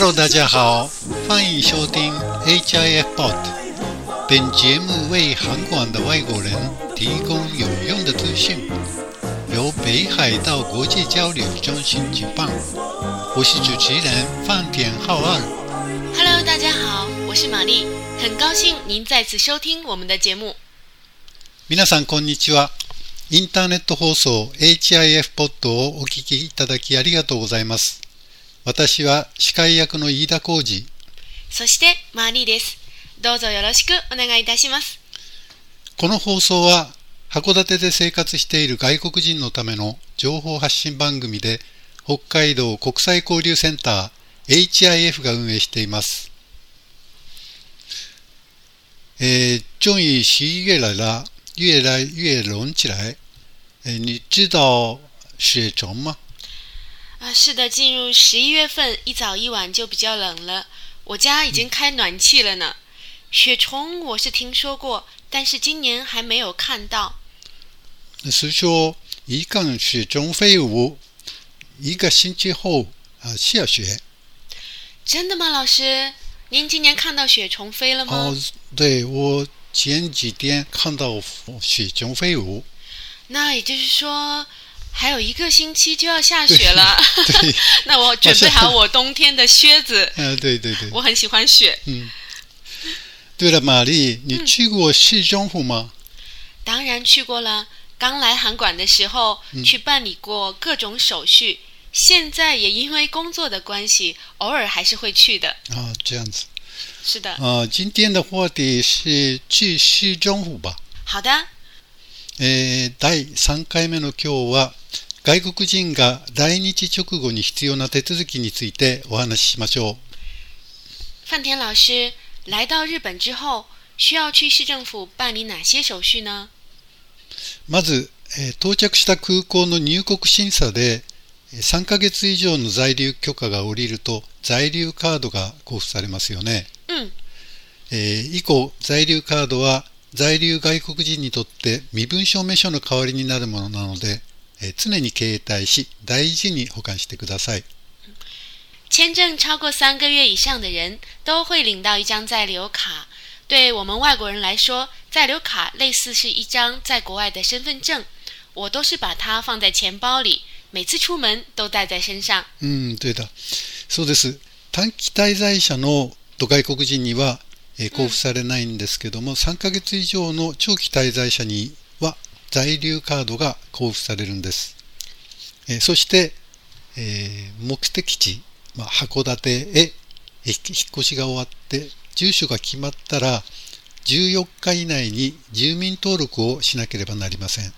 Hello，大家好，欢迎收听 HIF Pod。本节目为韩馆的外国人提供有用的资讯，由北海道国际交流中心举办。我是主持人范田浩二。 Hello，大家好，我是玛丽，很高兴您再次收听我们的节目。皆さんこんにちは。インターネット放送 HIF ポッドをお聞きいただきありがとうございます。 私は司会役の飯田浩二。そしてマーリーです。どうぞよろしくお願いいたします。この放送は函館で生活している外国人のための情報発信番組で北海道国際交流センター HIF が運営しています。诶，终于十一月来了，越来越冷起来。诶，你知道雪虫吗？啊，是的，进入十一月份，一早一晚就比较冷了。我家已经开暖气了呢。雪虫我是听说过，但是今年还没有看到。是说一看雪中飞舞，一个星期后啊下雪。真的吗，老师？您今年看到雪虫飞了吗？哦，对，我前几天看到雪中飞舞。那也就是说，还有一个星期就要下雪了。那我准备好我冬天的靴子。嗯、对对对。我很喜欢雪。嗯。对了，玛丽，你去过市政府吗？当然去过了。刚来韩馆的时候，去办理过各种手续。现在也因为工作的关系，偶尔还是会去的。啊，这样子。是的。啊，今天的话题是去市政府吧。好的。えー、第3回目の今日は外国人が来日直後に必要な手続きについてお話ししましょう。范田老师，来到日本之后，需要去市政府办理哪些手续呢？まず、えー、到着した空港の入国審査で3ヶ月以上の在留許可が下りると在留カードが交付されますよね。うん。えー、以降、在留カードは在留外国人にとって身分証明書の代わりになるものなので、えー、常に携帯し大事に保管してください。签证超过三个月以上的人都会领到一张在留卡。对我们外国人来说，在留卡类似是一张在国外的身份证。我都是把它放在钱包里，每次出門都帶在身上。うん、对だ。そうです。短期滞在者の外国人には、え、交付されないんですけども、うん、3ヶ月以上の長期滞在者には在留カードが交付されるんです。え、そして、えー、目的地、まあ、函館へ引っ越しが終わって住所が決まったら14日以内に住民登録をしなければなりません。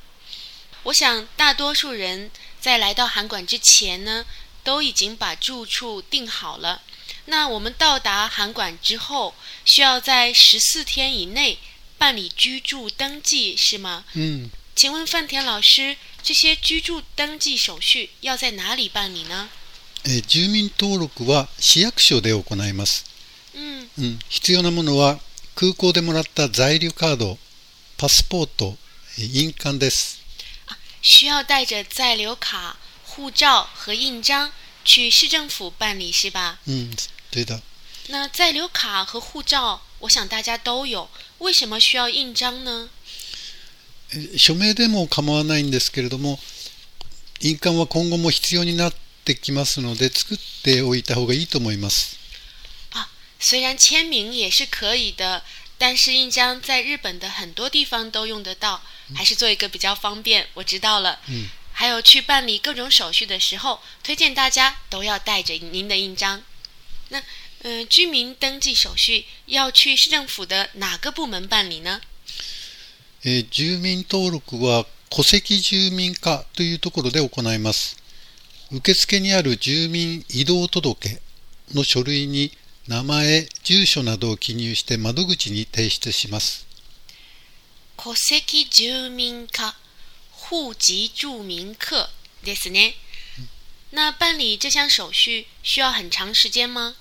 我想大多数人在来到韩馆之前呢，都已经把住处定好了。那我们到达韩馆之后，需要在十四天以内办理居住登记，是吗？嗯。请问范田老师，这些居住登記手续要在哪里办理呢？え住民登録は市役所で行います。うん。うん。必要なものは空港でもらった在留カード、パスポート、印鑑です。需要带着在留卡、护照和印章 去市政府办理，是吧？嗯，对的。那在留卡和护照，我想大家都有，为什么需要印章呢？署名でも構わないんですけれども、印鑑は今後も必要になってきますので、作っておいた方がいいと思います。啊，虽然签名也是可以的，但是印章在日本的很多地方都用得到，还是做一个比较方便。我知道了。嗯。 还有去办理各种手续的时候，推荐大家都要带着您的印章。那，嗯、呃，居民登记手续要去市政府的哪个部門辦理呢？えー、住民登録は戸籍住民課というところで行います。受付にある住民移動届の書類に名前、住所などを記入して窓口に提出します。戸籍住民課、户籍住民課ですね。那办理这项手续需要很长时间吗？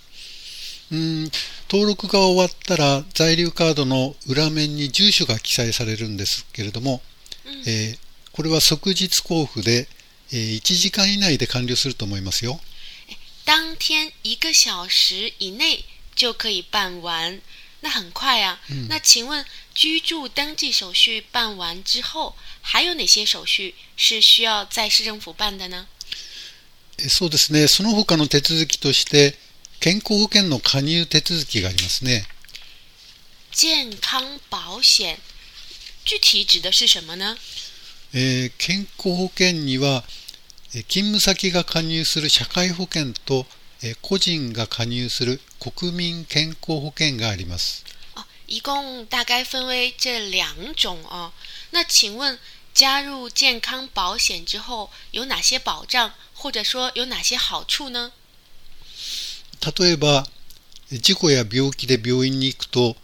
うん登録が終わったら在留カードの裏面に住所が記載されるんですけれども、うん えーこれは即日交付で、えー1時間以内で完了すると思いますよ。当天一个小时以内就可以办完，那很快啊。那请问居住登记手续办完之后， 还有哪些手续是需要在市政府办的呢？えーそうですね、その他の手続きとして、健康保険の加入手続きがありますね。健康保险？具体指的是什么呢？えー健康保険には、えー勤務先が加入する社会保険と、えー個人が加入する国民健康保険があります。哦，一共大概分为这两种哦。那请问加入健康保险之后有哪些保障，或者说有哪些好处呢？例えば、事故や病気で病院に行くと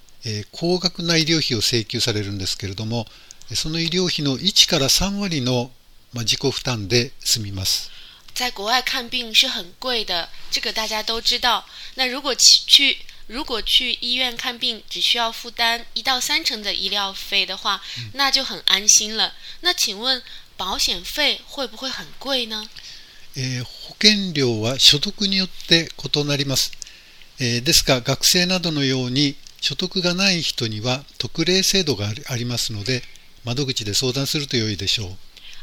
高額な医療費を請求されるんですけれども、その医療費の1から3割のまあ負担で済みます。在国外看病是很贵的，这个大家都知道。那如果去去如果去医院看病只需要负担一到三成的医疗费的话，那就很安心了。那请问保险费会不会很贵呢？えー保険料は所得によって異なります。えーですが、学生などのように所得がない人には特例制度がありありますので、窓口で相談すると良いでしょう。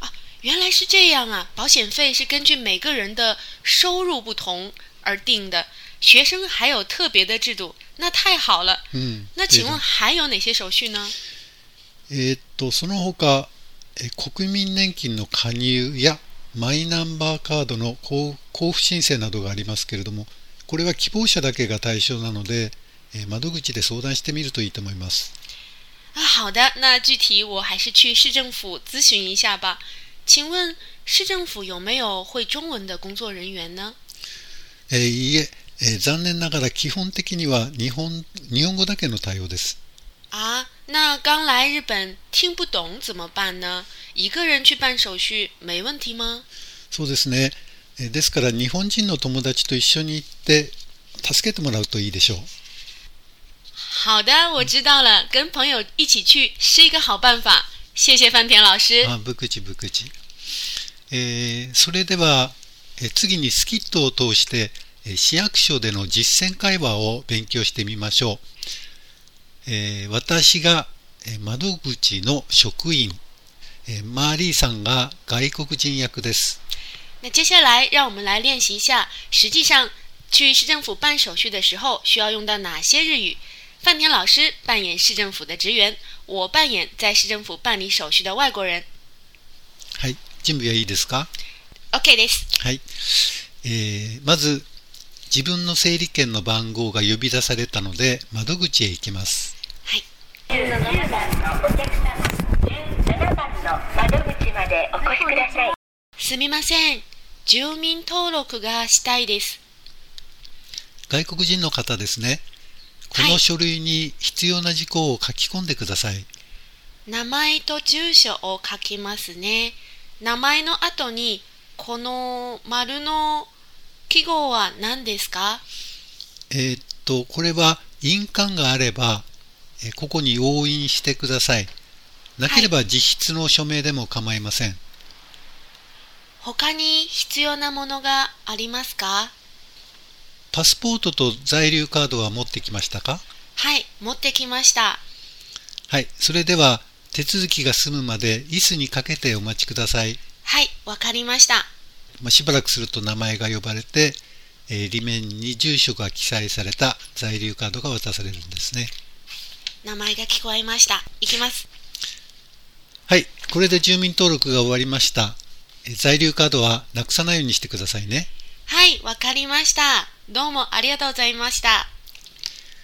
啊，原来是这样啊！保险费是根据每个人的收入不同而定的， 学生还有特别的制度，那太好了。嗯。那请问还有哪些手续呢？えっとその他、え国民年金の加入やマイナンバーカードのこう交付申請などがありますけれども、これは希望者だけが対象なのでえ窓口で相談してみるといいと思います。啊，好的，那具体我还是去市政府咨询一下吧。请问市政府有没有会中文的工作人员呢？ええ。えー残念ながら基本的には日本日本語だけの対応です。啊，那刚来日本听不懂怎么办呢？一个人去办手续没问题吗？そうですね。えーですから日本人の友達と一緒に行って助けてもらうといいでしょう。好的，我知道了，跟朋友一起去是一个好办法。谢谢范田老师。あ、ぶくちぶくち。えーそれでは、えー次にスキットを通して、えー市役所での実践会話を勉強してみましょう。えー私が、えー窓口の職員、えーマーリーさんが外国人役です。那接下来，让我们来练习一下，实际上去市政府办手续的时候需要用到哪些日语？范田老师扮演市政府的职员，我扮演在市政府办理手续的外国人。はい。準備はいいですか？OK です。はい。えーまず、自分の整理券の番号が呼び出されたので、窓口へ行きます。はい。17番のお客様17番の窓口までお越しくださいすみません。住民登録がしたいです。外国人の方ですね。この書類に必要な事項を書き込んでください。名前と住所を書きますね。名前の後に、この丸の記号は何ですか？えーっと、これは印鑑があれば、えーここに押印してください。なければ実質の署名でも構いません。他に必要なものがありますか？パスポートと在留カードは持ってきましたか？はい、持ってきました。はい。それでは、手続きが済むまで椅子にかけてお待ちください。はい、わかりました。まあ、しばらくすると名前が呼ばれて、えー裏面に住所が記載された在留カードが渡されるんですね。名前が聞こえました。いきます。はい。これで住民登録が終わりました。えー在留カードはなくさないようにしてくださいね。はい、わかりました。どうもありがとうございました。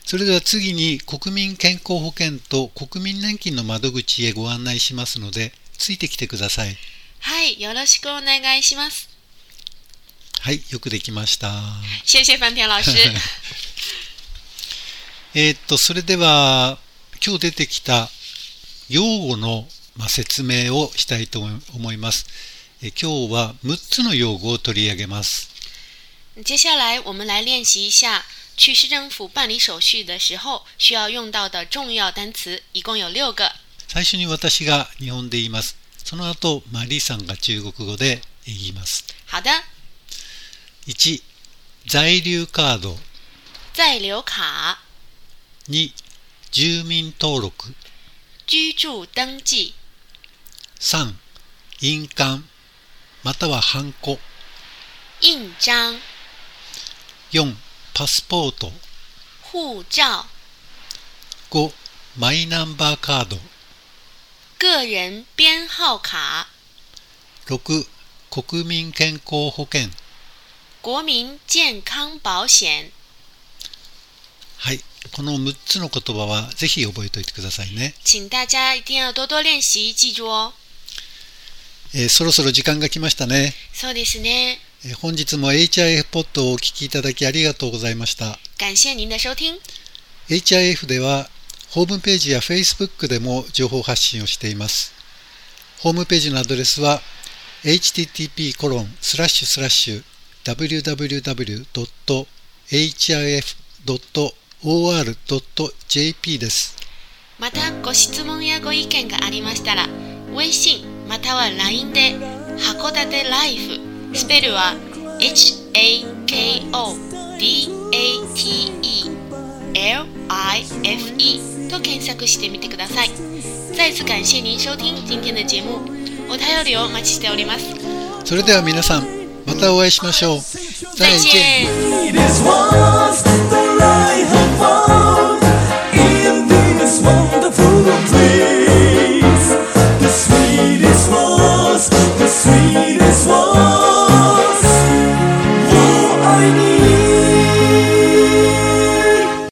それでは次に国民健康保険と国民年金の窓口へご案内しますので、ついてきてください。はい、よろしくお願いします。はい。よくできました。谢谢范田老师。えーっと、それでは、今日出てきた用語の、まあ、説明をしたいと思います。えー今日は6つの用語を取り上げます。接下来我们来练习一下去市政府办理手续的时候需要用到的重要单词，一共有六个。最初に私が日本で言います。その後、まあ、李さんが中国語で言います。好的，1、在留カード。在留卡、2、住民登録。居住登記、3、印鑑、またはハンコ。印章、4、パスポート。護照、5、マイナンバーカード。个人编号卡、6、国民健康保険。国民健康保险。はい。この6つの言葉はぜひ覚えておいてくださいね。请大家一定要多多练习，记住哦。えーそろそろ時間が来ましたね。そうですね。えー本日も HIF ポッドをお聞きいただきありがとうございました。感謝您的收听。HIF ではホームページや Facebook でも情報発信をしています。ホームページのアドレスは http コロンスラッシュスラッシュ www.hif.or.jp です。またご質問やご意見がありましたら、微信または LINE で函館ライフスペルは HAKODATE LIFE と検索してみてください。再次感謝您收听今天的节目。お便りをお待ちしております。それでは皆さん、またお会いしましょう。再见。